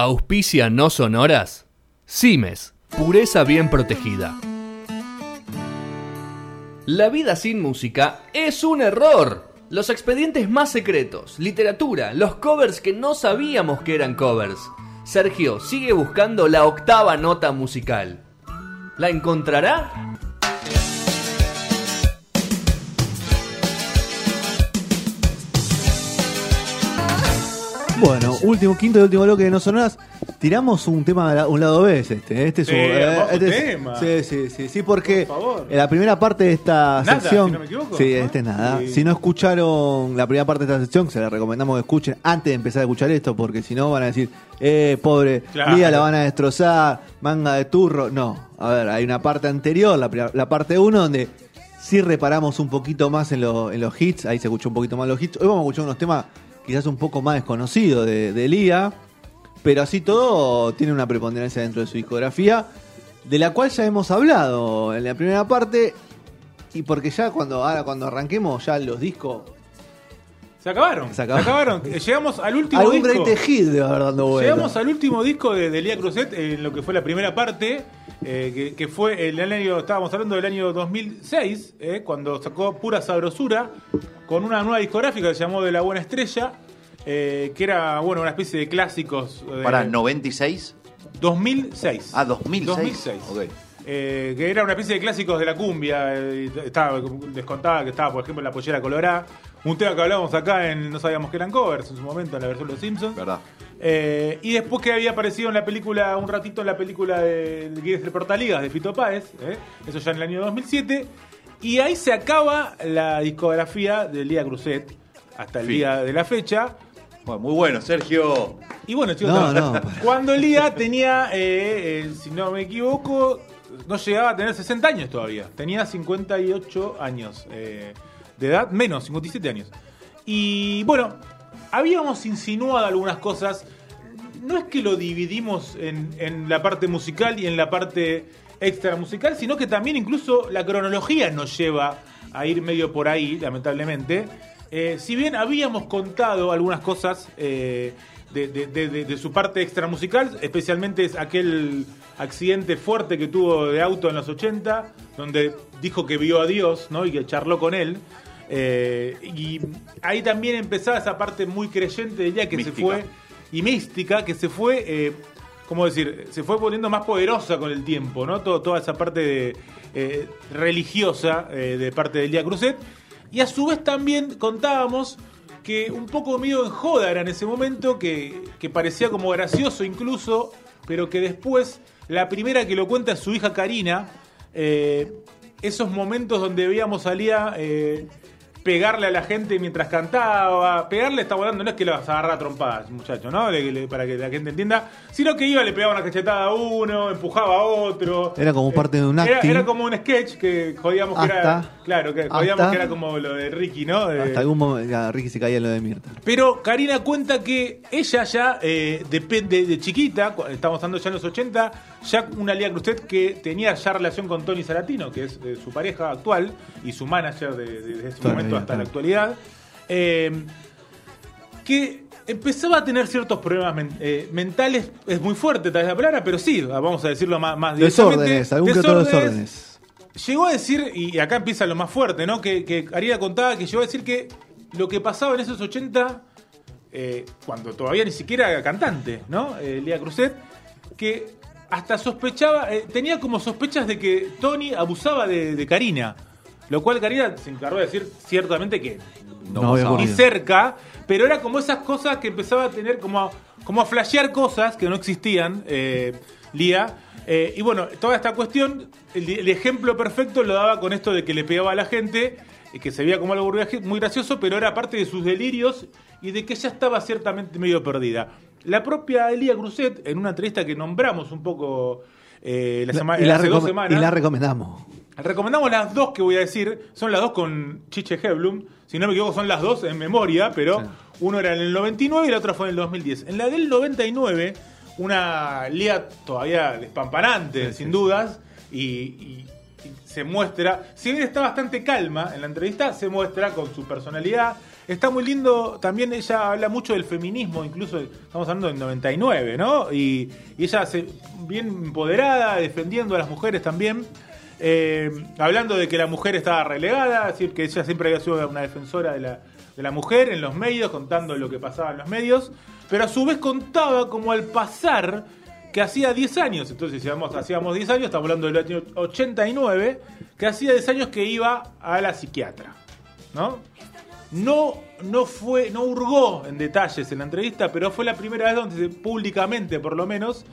Auspicia no sonoras. Cimes, pureza bien protegida. La vida sin música es un error. Los expedientes más secretos, literatura, los covers que no sabíamos que eran covers. Sergio sigue buscando la octava nota musical. ¿La encontrará? Bueno, último, quinto y último bloque de No Sonoras. Tiramos un tema, un lado B es este. Este es un hermoso este es- tema. sí, sí, sí, sí, porque Por favor. en la primera parte de esta Nada, sección. si no me equivoco, sí, ¿no? este es nada. Sí. Si no escucharon la primera parte de esta sección, se les recomendamos que escuchen antes de empezar a escuchar esto, porque si no van a decir, eh, pobre, Claro. Lía la van a destrozar, manga de turro. No, a ver, hay una parte anterior, la, pri- la parte 1, donde sí reparamos un poquito más en, lo- en los hits, ahí se escuchó un poquito más los hits. Hoy vamos a escuchar unos temas quizás un poco más desconocidos de, de Lía, pero así todo tiene una preponderancia dentro de su discografía, de la cual ya hemos hablado en la primera parte, y porque ya cuando, ahora cuando arranquemos ya los discos, Se acabaron. Se Se acabaron. acabaron. Eh, Llegamos al último algún disco. great hit de dando vuelta. Llegamos al último disco de, de Lía Cruzet, en lo que fue la primera parte, eh, que, que fue el año, estábamos hablando del año 2006, eh, cuando sacó Pura Sabrosura, con una nueva discográfica que se llamó De la Buena Estrella, eh, que era, bueno, una especie de clásicos. de- Para 96. 2006. Ah, 2006. 2006. Ok. Eh, que era una especie de clásicos de la cumbia. eh, estaba, les contaba que estaba, por ejemplo, en la pollera colorada. Un tema que hablábamos acá en No sabíamos que eran covers en su momento, en la versión de Los Simpsons. ¿Verdad? Eh, y después que había aparecido en la película, un ratito en la película de, de Guinness del Portaligas de Fito Páez, eh, eso ya en el año 2007. Y ahí se acaba la discografía de Lía Cruzet hasta el Fin. día de la fecha. Bueno, muy bueno, Sergio. Y bueno, chicos, No, no, no. cuando Lía tenía, eh, eh, si no me equivoco, no llegaba a tener 60 años todavía. Tenía 58 años eh, de edad, menos, 57 años. Y bueno, habíamos insinuado algunas cosas. No es que lo dividimos en, en la parte musical y en la parte extra musical, sino que también incluso la cronología nos lleva a ir medio por ahí, lamentablemente. Eh, si bien habíamos contado algunas cosas eh, de, de- de- su parte extra musical, especialmente es aquel accidente fuerte que tuvo de auto en los 80, donde dijo que vio a Dios ¿no? y que charló con él. Eh, y ahí también empezaba esa parte muy creyente de ella que se fue, y mística, que se fue, eh, ¿cómo decir? Se fue poniendo más poderosa con el tiempo, ¿no? Todo- toda esa parte de, eh, religiosa eh, de parte de Elia Cruzet. Y a su vez también contábamos que un poco medio en joda era en ese momento, que, que parecía como gracioso incluso, pero que después, la primera que lo cuenta es su hija Karina, esos momentos donde veíamos a Lía eh, pegarle a la gente mientras cantaba, pegarle estaba hablando, no es que le vas a agarrar a trompadas, muchacho, ¿no? Le- le- para que la gente entienda, sino que iba, le pegaba una cachetada a uno, empujaba a otro. Era como parte de un acting. Era, como un sketch que jodíamos que era. Claro, que jodíamos hasta- que era como lo de Ricky, ¿no? Eh, Hasta algún momento, ya, Ricky se caía en lo de Mirta. pero Karina cuenta que ella ya, eh, depende de chiquita, estamos hablando ya en los 80, ya una Lía Cruzet que tenía ya relación con Tony Saratino, que es eh, su pareja actual y su manager de- de- desde ese momento hasta la actualidad, eh, que empezaba a tener ciertos problemas men- eh, mentales, es muy fuerte tal vez la palabra, pero sí, vamos a decirlo más, más directamente. Desórdenes, algún que otro desórdenes. Llegó a decir, y acá empieza lo más fuerte, ¿no? Que, que contaba que llegó a decir que lo que pasaba en esos 80, eh, cuando todavía ni siquiera era cantante, ¿no? Lía Cruzet, que hasta sospechaba, eh, tenía como sospechas de que Tony abusaba de, de Karina. Lo cual Karina se encargó de decir ciertamente que No pasaba. ni cerca, pero era como esas cosas que empezaba a tener como a, como a flashear cosas que no existían, eh, Lía. Eh, y bueno, toda esta cuestión, el, el ejemplo perfecto lo daba con esto de que le pegaba a la gente, eh, que se veía como algo muy gracioso, pero era parte de sus delirios y de que ella estaba ciertamente medio perdida. La propia Elía Cruzet, en una entrevista que nombramos un poco eh, la sema- y, la hace dos semanas, y la recomendamos. Recomendamos las dos que voy a decir. Son las dos con Chiche Heblum. Si no me equivoco, son las dos en memoria, pero uno era en el 99 y la otra fue en el 2010. En la del 99, una Lía todavía despampanante, sin dudas, y, y- y se muestra, si bien está bastante calma en la entrevista, se muestra con su personalidad, está muy lindo. También ella habla mucho del feminismo, incluso estamos hablando del 99, ¿no? Y, y ella se, bien empoderada, defendiendo a las mujeres también. Eh, hablando de que la mujer estaba relegada, es decir, que ella siempre había sido una defensora de la, mujer en los medios, contando lo que pasaba en los medios, pero a su vez contaba como al pasar que hacía 10 años, entonces hacíamos, hacíamos 10 años, estamos hablando del año 89, que hacía 10 años que iba a la psiquiatra, ¿no? No, no fue, no hurgó en detalles en la entrevista, pero fue la primera vez donde públicamente, por lo menos,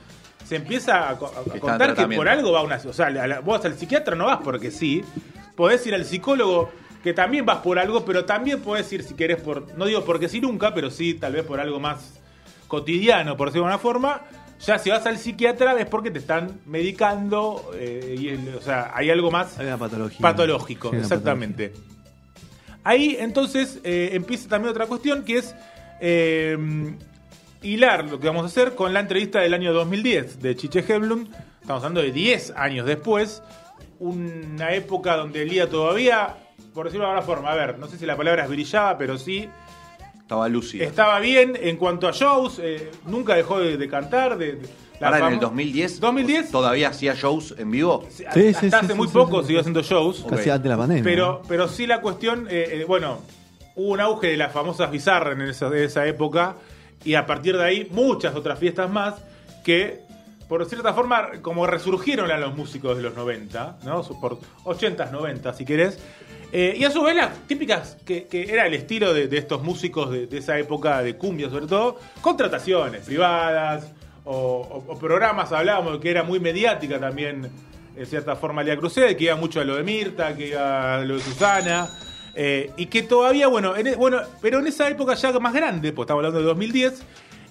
se empieza a, contar que por algo va una. O sea, a la- vos al psiquiatra no vas porque sí. Podés ir al psicólogo, que también vas por algo, pero también podés ir si querés por. No digo porque sí nunca, pero sí tal vez por algo más cotidiano, por decirlo de alguna forma. Ya si vas al psiquiatra es porque te están medicando, eh, y el- o sea, hay algo más Hay una patología. patológico, Sí, una exactamente. Ahí entonces eh, empieza también otra cuestión que es eh, hilar lo que vamos a hacer con la entrevista del año 2010 de Chiche Heblum. Estamos hablando de 10 años después. Una época donde Elía todavía, por decirlo de alguna forma, a ver, no sé si la palabra es brillaba, pero sí Estaba lúcido. estaba bien en cuanto a shows. eh, nunca dejó de, de cantar. De, de- Ahora en el 2010, 2010 todavía hacía shows en vivo. Sí, Sí, hasta sí, hace sí, muy sí, poco sí. siguió haciendo shows. Casi antes de la pandemia. Pero, pero sí la cuestión, eh, eh, bueno, hubo un auge de las famosas bizarras en esa, de esa época y a partir de ahí muchas otras fiestas más que, por cierta forma, como resurgieron a los músicos de los 90, ¿no? Por 80s, 90 si querés. Eh, y a su vez las típicas, que, que era el estilo de, de estos músicos de, esa época de cumbia sobre todo, contrataciones privadas o, programas, hablábamos que era muy mediática también, en cierta forma, Lía Crucé, que iba mucho a lo de Mirta, que iba a lo de Susana, eh, y que todavía, bueno, en e- bueno, pero en esa época ya más grande, pues estamos hablando de 2010,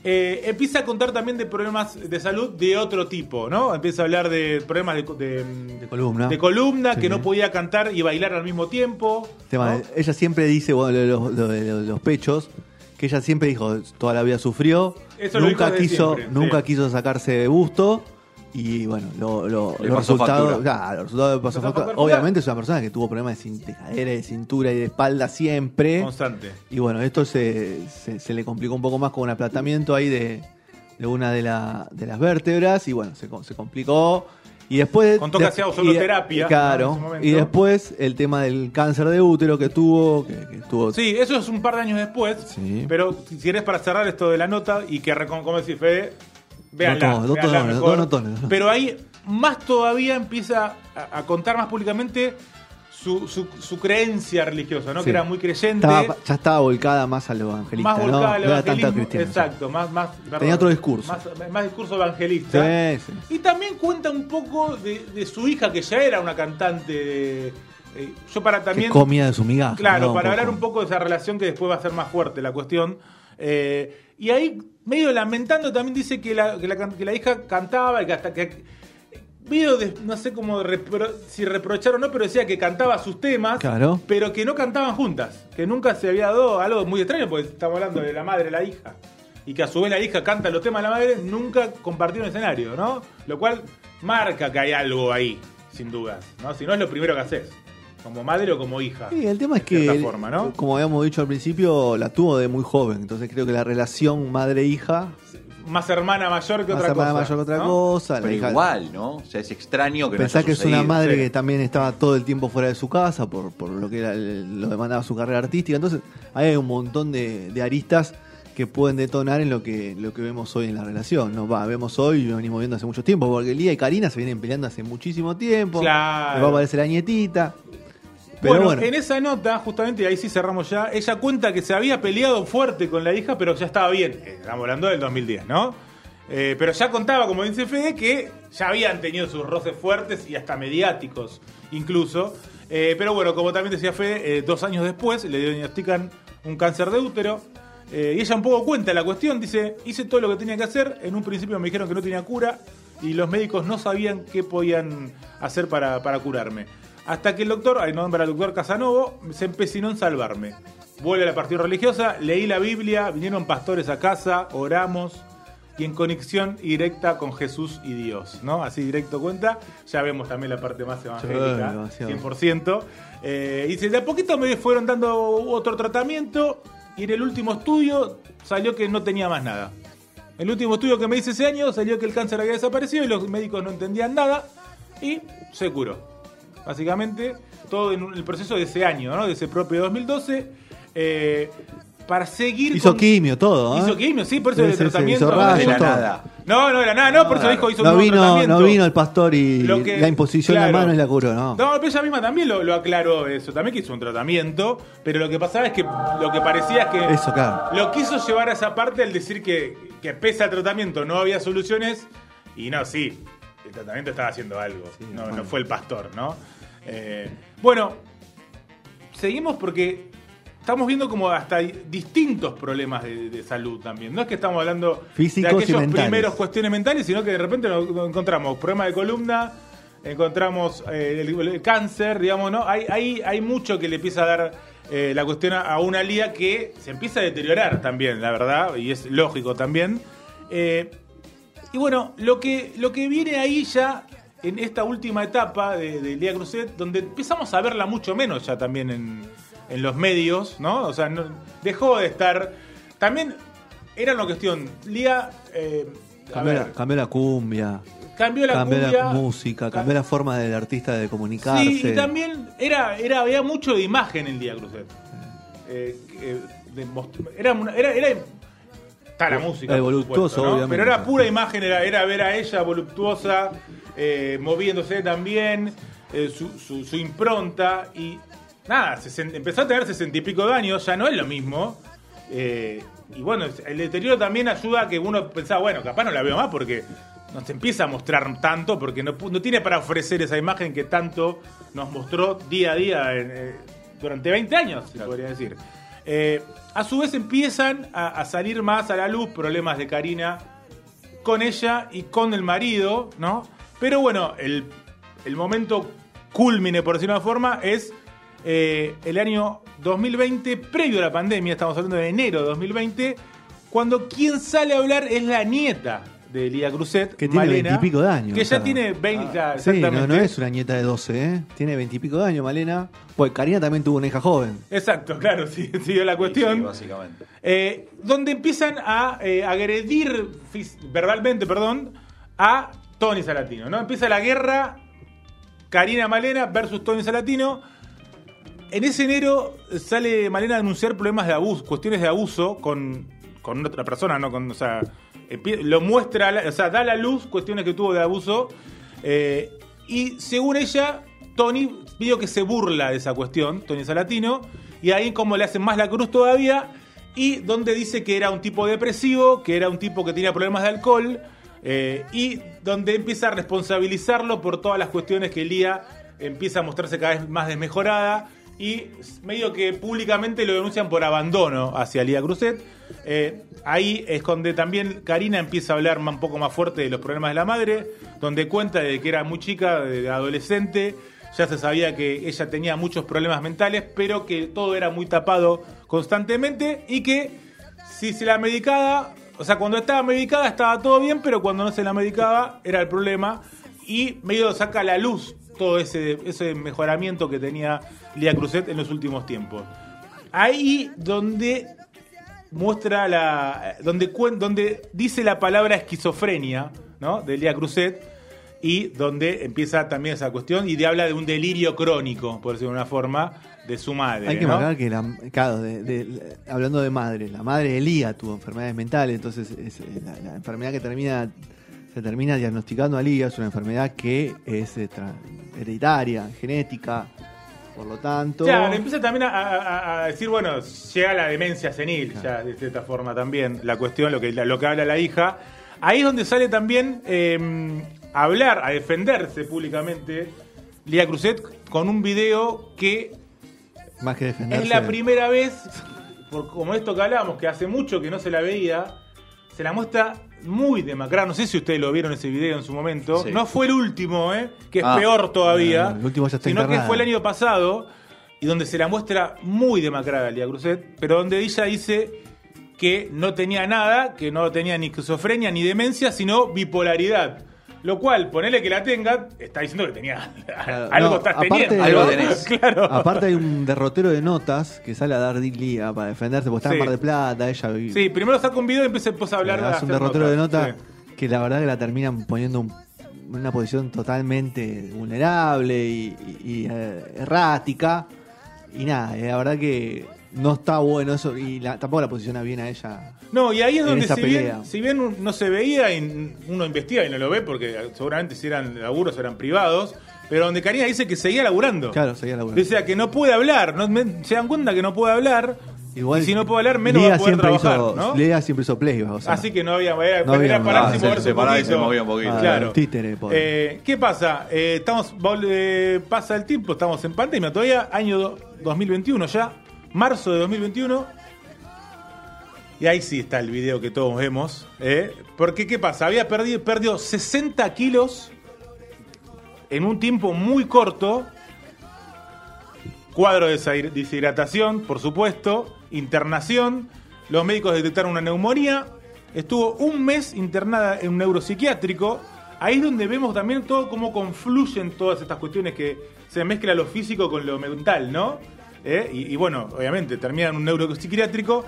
eh, empieza a contar también de problemas de salud de otro tipo, ¿no? Empieza a hablar de problemas de, de- De columna. de columna, Sí. que no podía cantar y bailar al mismo tiempo. Tema ¿no? de- ella siempre dice, bueno, los, los- los pechos, que ella siempre dijo, toda la vida sufrió, Eso nunca quiso, siempre, nunca sí. quiso sacarse de busto. Y bueno, lo- lo- los resultados, claro, los resultados de factura. factura. Obviamente es una persona que tuvo problemas de, de cadera, de cintura y de espalda siempre. Constante. Y bueno, esto se, se, se le complicó un poco más con un aplatamiento ahí de, de una de, la- de las vértebras. Y bueno, se, se complicó. Y después. Contó que de- hacía terapia, Claro. y después el tema del cáncer de útero que tuvo. Que, que tuvo Sí, eso es un par de años después. Sí. Pero si querés para cerrar esto de la nota y que, como decís, Fede, véanla. Notones. Pero ahí más todavía empieza a, a contar más públicamente su, su, su creencia religiosa, ¿no? Sí. Que era muy creyente. estaba- ya estaba volcada más al evangelista. más volcada ¿no? al No era evangelismo. cristiano. Exacto, más, más, perdón, Tenía otro discurso. Más, más discurso evangelista. Sí, sí. Y también cuenta un poco de, de su hija, que ya era una cantante de. eh, yo para también. que comía de su migaja. Claro, ¿no? para Un hablar un poco de esa relación que después va a ser más fuerte la cuestión. Eh, y ahí, medio lamentando, también dice que la, que la, que la hija cantaba y que hasta que. Medio de, no sé cómo repro- si reprochar o no, pero decía que cantaba sus temas, Claro. pero que no cantaban juntas. Que nunca se había dado algo muy extraño, porque estamos hablando de la madre y la hija. Y que a su vez la hija canta los temas de la madre, nunca compartieron escenario, ¿no? Lo cual marca que hay algo ahí, sin dudas. ¿no? Si no es lo primero que haces, como madre o como hija. Sí, el tema es que, cierta forma, ¿no? como habíamos dicho al principio, la tuvo de muy joven. Entonces creo que la relación madre-hija, Más hermana mayor que más otra hermana cosa. mayor que otra ¿no? cosa. Pero hija- igual, ¿no? O sea, es extraño que Pensá no que es una madre sí. que también estaba todo el tiempo fuera de su casa por, por lo que era el- lo demandaba su carrera artística. Entonces, ahí hay un montón de, de aristas que pueden detonar en lo que, lo que vemos hoy en la relación. ¿no? Va, vemos hoy y lo venimos viendo hace mucho tiempo, porque Lía y Karina se vienen peleando hace muchísimo tiempo. Claro. Le va a aparecer la nietita. Pero bueno, bueno, en esa nota, justamente, y ahí sí cerramos ya, ella cuenta que se había peleado fuerte con la hija, pero ya estaba bien. Eh, Estamos hablando del 2010, ¿no? Eh, pero ya contaba, como dice Fede, que ya habían tenido sus roces fuertes y hasta mediáticos, incluso. Eh, pero bueno, como también decía Fede, eh, dos años después le diagnostican un cáncer de útero. Y ella un poco cuenta la cuestión, dice, hice todo lo que tenía que hacer, en un principio me dijeron que no tenía cura y los médicos no sabían qué podían hacer para, para curarme. Hasta que el doctor, ahí nombra al doctor Casanovo, se empecinó en salvarme. Vuelve a la partida religiosa, leí la Biblia, vinieron pastores a casa, oramos y en conexión directa con Jesús y Dios, ¿no? Así directo cuenta. Ya vemos también la parte más evangélica, demasiado. 100%. Eh, y dice, de a poquito me fueron dando otro tratamiento y en el último estudio salió que no tenía más nada. El último estudio que me hice ese año salió que el cáncer había desaparecido y los médicos no entendían nada y se curó. Básicamente, todo en el proceso de ese año, ¿no? de ese propio 2012, eh, para seguir Hizo con- quimio, todo. ¿eh? Hizo quimio, sí, por eso Sí, el sí, tratamiento. no, era todo. nada. no, no era nada, no, por eso dijo hizo No vino, tratamiento. no vino el pastor y Lo que- la imposición claro. la mano y la curó, ¿no? No, pero ella misma también lo, lo aclaró eso, también que hizo un tratamiento, pero lo que pasaba es que lo que parecía es que Eso, claro. lo quiso llevar a esa parte al decir que, que pese al tratamiento no había soluciones, y no, sí, el tratamiento estaba haciendo algo, no, bueno. no fue el pastor, ¿no? Eh, bueno, seguimos porque estamos viendo como hasta distintos problemas de, de salud también. No es que estamos hablando Físicos de y aquellos mentales. primeros cuestiones mentales, sino que de repente nos, nos encontramos problemas de columna, encontramos eh, el, el cáncer, digamos, ¿no? Hay, hay, hay mucho que le empieza a dar eh, la cuestión a, a una liga que se empieza a deteriorar también, la verdad, y es lógico también. Eh, y bueno, lo que, lo que viene ahí ya en esta última etapa de, de Lía Cruzet, donde empezamos a verla mucho menos ya también en, en los medios, ¿no? O sea, no- dejó de estar. También era una cuestión. Lía. eh, Cambió la, ver, cambió la cumbia, cambió la cambió cumbia, la música, ca- cambió la forma del artista de comunicarse. Sí, y también era, era, había mucho de imagen en Lía Cruzet. Eh, eh, de era, una- era, era- está la música, Eh, voluptuoso, supuesto, ¿no? obviamente. pero era pura imagen, era, era ver a ella voluptuosa, eh, moviéndose también, eh, su, su- su impronta y nada, sesen- empezó a tener sesenta y pico de años, ya no es lo mismo. eh, y bueno, el deterioro también ayuda a que uno pensaba, bueno, capaz no la veo más porque no se empieza a mostrar tanto, porque no, no tiene para ofrecer esa imagen que tanto nos mostró día a día en, eh, durante 20 años, se podría decir. Eh, a su vez empiezan a, salir más a la luz problemas de Karina con ella y con el marido, ¿no? Pero bueno, el, el momento culmine, por decirlo de una forma, es eh, el año 2020, previo a la pandemia, estamos hablando de enero de 2020, cuando quien sale a hablar es la nieta de Lía Cruzet, Que tiene veintipico de años, Que ya tiene 20, ya, Sí, no, no es una nieta de 12, ¿eh? Tiene veintipico de años, Malena. Pues Karina también tuvo una hija joven. Exacto, claro, sí, siguió la cuestión. sí, básicamente. Eh, donde empiezan a eh, agredir verbalmente, perdón, a Tony Salatino, ¿no? Empieza la guerra Karina Malena versus Tony Salatino. En ese enero sale Malena a denunciar problemas de abuso, cuestiones de abuso con, con otra persona, ¿no? Con, o sea, lo muestra, o sea, da a la luz cuestiones que tuvo de abuso. eh, y según ella, Tony pidió que se burla de esa cuestión, Tony Salatino, y ahí como le hacen más la cruz todavía, y donde dice que era un tipo depresivo, que era un tipo que tenía problemas de alcohol, eh, y donde empieza a responsabilizarlo por todas las cuestiones que Lía empieza a mostrarse cada vez más desmejorada y medio que públicamente lo denuncian por abandono hacia Lía Cruzet. Eh, ahí es donde también Karina empieza a hablar un poco más fuerte de los problemas de la madre, donde cuenta de que era muy chica, de adolescente, ya se sabía que ella tenía muchos problemas mentales, pero que todo era muy tapado constantemente y que si se la medicaba, o sea, cuando estaba medicada estaba todo bien, pero cuando no se la medicaba era el problema y medio saca la luz todo ese, ese mejoramiento que tenía Lía Cruzet en los últimos tiempos. Ahí donde muestra la. donde, donde dice la palabra esquizofrenia, ¿no? De Lía Cruzet. Y donde empieza también esa cuestión y de habla de un delirio crónico, por decirlo de una forma, de su madre. Hay que ¿no? marcar que, la, claro, de- de- hablando de madre, la madre de Lía tuvo enfermedades mentales, entonces es, la, la enfermedad que termina se termina diagnosticando a Lía es una enfermedad que es eh, tra- hereditaria, genética, por lo tanto... Claro, empieza también a, a- a decir, bueno, llega la demencia senil, ya de cierta forma también, la cuestión, lo que, lo que habla la hija. Ahí es donde sale también eh, a hablar, a defenderse públicamente Lía Cruzet con un video que más que defenderse. es la primera vez, por, como esto que hablábamos, que hace mucho que no se la veía, se la muestra muy demacrada. No sé si ustedes lo vieron ese video en su momento. Sí. No fue el último, ¿eh? que es Ah. peor todavía. No, el último ya está sino que fue el año pasado y donde se la muestra muy demacrada Lía Cruzet, pero donde ella dice que no tenía nada, que no tenía ni esquizofrenia ni demencia, sino bipolaridad. Lo cual, ponele que la tenga, está diciendo que tenía Claro, algo no, estás aparte- teniendo. Algo tenés. claro. Aparte hay un derrotero de notas que sale a dar Lía para defenderse, porque está Sí. en Mar de Plata, ella vi- Sí, primero saca un video y empieza, a hablar de hace un derrotero de notas. que la verdad que la terminan poniendo un- en una posición totalmente vulnerable y, y- y, eh, errática. Y nada, eh, la verdad que no está bueno eso y la- tampoco la posiciona bien a ella. No, y ahí es donde si bien, si bien no se veía y uno investiga y no lo ve porque seguramente si eran laburos eran privados, pero donde Karina dice que seguía laburando. Claro, seguía laburando. O sea, que no puede hablar, no, se dan cuenta que no puede hablar, Igual, y si no puede hablar menos Lía va a poder siempre trabajar, hizo, ¿no? Lía siempre hizo playback, o sea, Así que no había, era, No había era pararse y. Se y se movía un poquito. Ah, Claro. títere. Eh, ¿Qué pasa? Eh, estamos, eh, pasa el tiempo, estamos en pandemia todavía, año do- 2021 ya, marzo de 2021. Y ahí sí está el video que todos vemos. ¿eh? Porque, ¿qué pasa? Había perdido, perdió 60 kilos en un tiempo muy corto. Cuadro de deshid- deshidratación, por supuesto. Internación. Los médicos detectaron una neumonía. Estuvo un mes internada en un neuropsiquiátrico. Ahí es donde vemos también todo cómo confluyen todas estas cuestiones que se mezcla lo físico con lo mental, ¿no? ¿Eh? Y bueno, obviamente termina en un neuropsiquiátrico.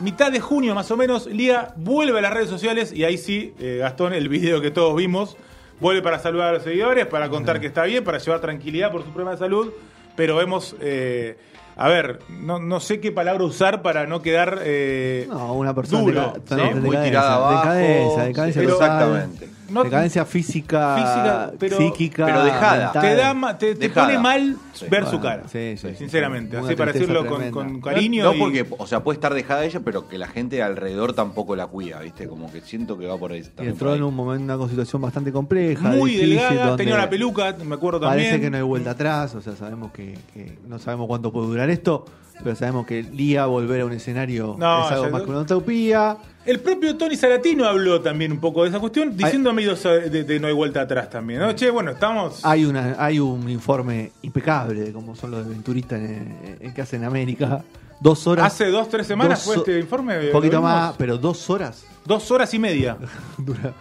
Mitad de junio más o menos, Lía vuelve a las redes sociales y ahí sí, eh, Gastón, el video que todos vimos, vuelve para saludar a los seguidores, para contar que está bien, para llevar tranquilidad por su problema de salud, pero vemos, eh, a ver, no, no sé qué palabra usar para no quedar... eh, No, una persona duro, deca- ¿no? de muy tirada abajo. decadencia, decadencia Exactamente. No- decadencia física, Física, pero- psíquica, pero dejada. mental. te, da, te, te Dejada. pone mal Sí. ver Bueno, su cara, sí, sí, sinceramente, así para decirlo con, cariño. No y- porque, o sea, puede estar dejada ella, pero que la gente alrededor tampoco la cuida, ¿viste? Como que siento que va por ahí. Y también entró por en ahí. un momento, una situación bastante compleja. muy difícil, delgada, tenía una peluca, me acuerdo también. Parece que no hay vuelta atrás, o sea, sabemos que, que no sabemos cuánto puede durar esto, pero sabemos que Lía volver a un escenario No, es algo más que una utopía. El propio Tony Salatino habló también un poco de esa cuestión, diciendo medio de, de no hay vuelta atrás también. ¿no? Che, bueno, estamos. Hay una hay un informe impecable de cómo son los aventuristas en, en- que hacen en América. Dos horas. Hace dos, tres semanas dos fue este informe. Un poquito más, pero dos horas. Dos horas y media. dura.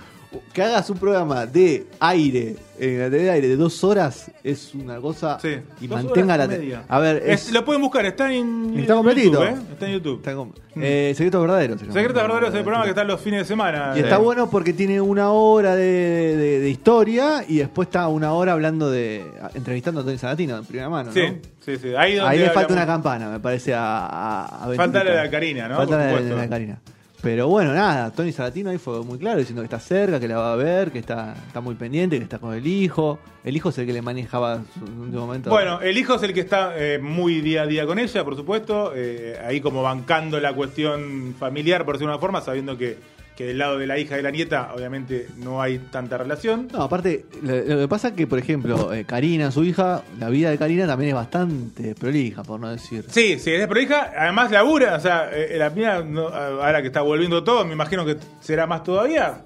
Que hagas un programa de aire, en la tele de aire, de dos horas, es una cosa. Sí. Y Dos mantenga horas la. media. A ver, Es- es. lo pueden buscar, está en, Está completito. YouTube. ¿eh? Está en YouTube. está como- eh, Secretos Verdaderos. se. Secretos Verdaderos es el programa que está los fines de semana. Y está Eh, bueno porque tiene una hora de, de- de historia y después está una hora hablando de. entrevistando a Tony Salatino en primera mano. Sí, ¿no? sí, sí. Ahí, donde Ahí le falta hablamos- una campana, me parece, a. a, a Falta la de Karina, ¿no? Falta la de, la de Karina. Pero bueno, nada, Tony Salatino ahí fue muy claro, diciendo que está cerca, que la va a ver, que está, está muy pendiente, que está con el hijo. El hijo es el que le manejaba en un momento. Bueno, el hijo es el que está eh, muy día a día con ella, por supuesto. eh, ahí como bancando la cuestión familiar, por decirlo de una forma, sabiendo que, que del lado de la hija y de la nieta, obviamente, no hay tanta relación. No, aparte, lo, lo que pasa es que, por ejemplo, eh, Karina, su hija, la vida de Karina también es bastante prolija, por no decir. Sí, sí, es prolija. Además labura, o sea, eh, la mía, no, ahora que está volviendo todo, me imagino que será más todavía.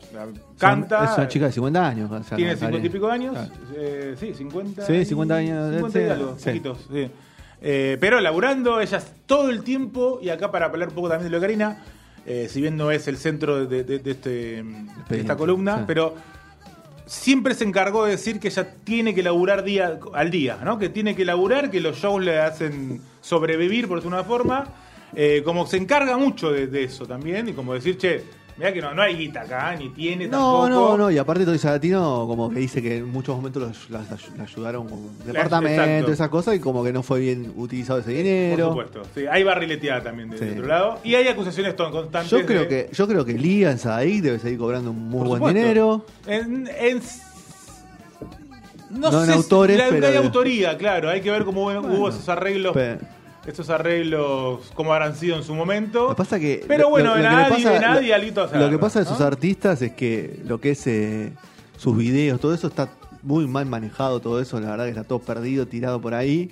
Canta. Es una chica de 50 años. o sea, Tiene Karina. 50 y pico años. Claro. eh, sí, 50. Sí, y- 50 años, 50 y algo, sí. poquitos, sí. Eh, pero laburando, ellas todo el tiempo, y acá para hablar un poco también de lo de Karina, eh, si bien no es el centro de, de- de este, de esta columna, sí. pero siempre se encargó de decir que ella tiene que laburar día al día, ¿no? Que tiene que laburar, que los shows le hacen sobrevivir por una forma. Eh, como se encarga mucho de, de eso también, y como decir, che, mira que no, no hay guita acá, ni tiene No, tampoco. no, no, y aparte Tony Salatino como que dice que en muchos momentos los- ayudaron con departamento, esas cosas, y como que no fue bien utilizado ese Por dinero. supuesto. Sí, hay barrileteada también de, Sí. otro lado. Y hay acusaciones constantes. Yo creo de- que, yo creo que Lía en Sadaik debe seguir cobrando un muy Por buen dinero. En, en- no, No en sé si- autores, la- pero- hay autoría, claro. Hay que ver cómo hubo Bueno, esos arreglos. Esos arreglos, cómo habrán sido en su momento. Lo que pasa que Pero lo- bueno, lo- de lo que nadie, pasa- de nadie, se Lo que pasa de ¿no? sus artistas es que lo que es eh, sus videos, todo eso está muy mal manejado, todo eso, la verdad que está todo perdido, tirado por ahí.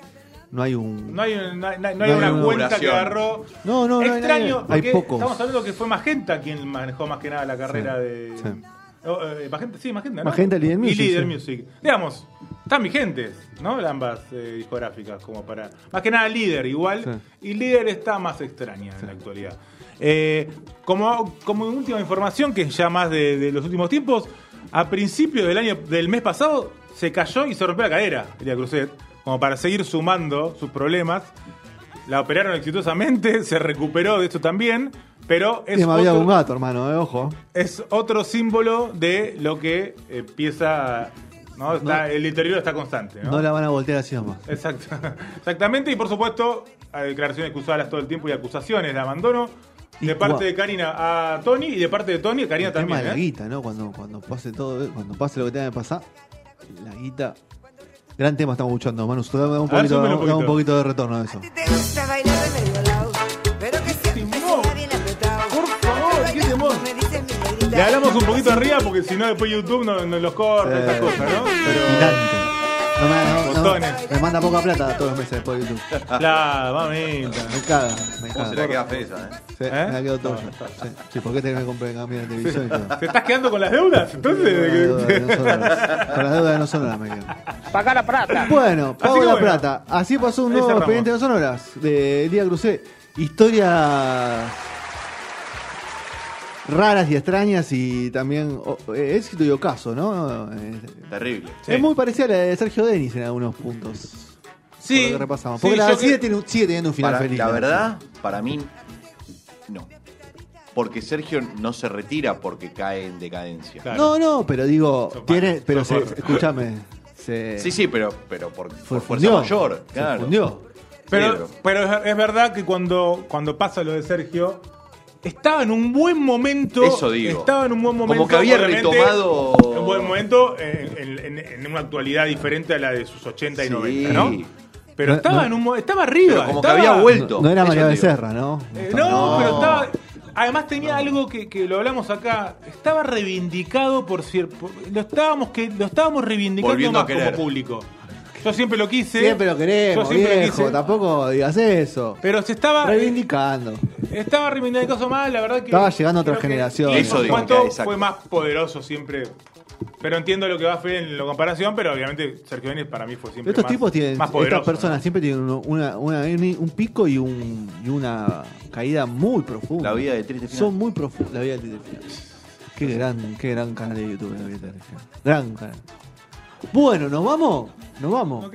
No hay un... No hay, no hay- no hay No hay una una cuenta que agarró. No, no, no hay Extraño, nadie. Hay porque pocos. estamos hablando que fue Magenta quien manejó más que nada la carrera Sí, de. sí. Oh, eh, Magenta, sí, Magenta, ¿no? Magenta y Líder Music, Líder sí. Music. Digamos, están vigentes, ¿no? Ambas eh, discográficas, como para. Más que nada Líder, igual. Sí. Y Líder está más extraña en la actualidad. Eh, como, como última información, que es ya más de, de los últimos tiempos, a principios del año del mes pasado se cayó y se rompió la cadera, Elia Cruzet, como para seguir sumando sus problemas. La operaron exitosamente, se recuperó de esto también, pero es me había otro- un gato, hermano, eh, ojo. es otro símbolo de lo que empieza. ¿No? Está- No. El deterioro está constante. ¿no? No la van a voltear así nomás. Exacto. Exactamente, y por supuesto, hay declaraciones excusadas todo el tiempo y acusaciones de abandono de Y parte de Karina a Tony y de parte de Tony a Karina El tema también. de la ¿eh? guita, ¿no? Cuando, cuando pase todo, cuando pase lo que tenga que pasar, la guita. Gran tema estamos escuchando, Manu. Dame un ver, poquito, un dame un poquito. poquito de retorno a eso. A ti te gusta bailar Le hablamos un poquito arriba porque si no después YouTube no, no los corta, Sí. esas cosas, ¿no? Pero. No me, no- no- Botones. me manda poca plata todos los meses después de YouTube. La mamita. Me caga, me ¿Cómo se caga. la queda fe esa, eh? Sí, ¿Eh? me la quedo todo No, yo. Sí, sí, ¿por qué tenés que comprar cambio de televisión y todo? ¿Te estás quedando con las deudas? Entonces. Con las de deudas que- de no sonoras. Con las deudas de no me quedo. Pagar la plata. Bueno, pago que la bueno. plata. Así pasó un Ahí nuevo cerramos. expediente de sonoras de Elía Crucé. Historias raras y extrañas y también oh, éxito y ocaso, ¿no? Terrible. Sí. Es muy parecida a la de Sergio Denis en algunos puntos. por Sí. lo que repasamos. Sí, Porque la yo sigue, que- tiene un- sigue teniendo un final Para- feliz. la ¿no? verdad, para mí, no. Porque Sergio no se retira porque cae en decadencia. Claro. No, no, pero digo, tiene, pero malos. escúchame, Sí, sí, pero, pero por, por fuerza mayor. se Claro. fundió. Pero, pero es, es verdad que cuando, cuando pasa lo de Sergio, estaba en un buen momento. Eso digo. Estaba en un buen momento. Como que había retomado- En un buen momento, en, en- en- en una actualidad diferente a la de sus 80 y Sí. 90, ¿no? Pero No, estaba no. en un estaba arriba. Pero como que había vuelto. No, no era María. Becerra, ¿no? Eh, no, pero estaba. Además tenía algo que, que lo hablamos acá. Estaba reivindicado por cierto. Lo estábamos que lo estábamos reivindicando Volviendo a más como público. Yo siempre lo quise. Siempre lo queremos, Yo siempre lo viejo, quise. tampoco digas eso. Pero se estaba. Reivindicando. Estaba reivindicando más, la verdad que. Estaba llegando otra creo que- generación. y Eso por digo, exacto. fue más poderoso siempre. Pero entiendo lo que va a Fede en la comparación, pero obviamente Sergio Denis para mí fue siempre Estos más, tipos tienen, más poderoso. estas personas ¿no? siempre tienen uno- una, una- un, un pico y, un, y una caída muy profunda. La vida del triste final. Son muy profundas. La vida del triste final. Qué gran, qué gran canal de YouTube, la vida del triste final. Gran canal. Bueno, ¿nos vamos? ¿Nos vamos?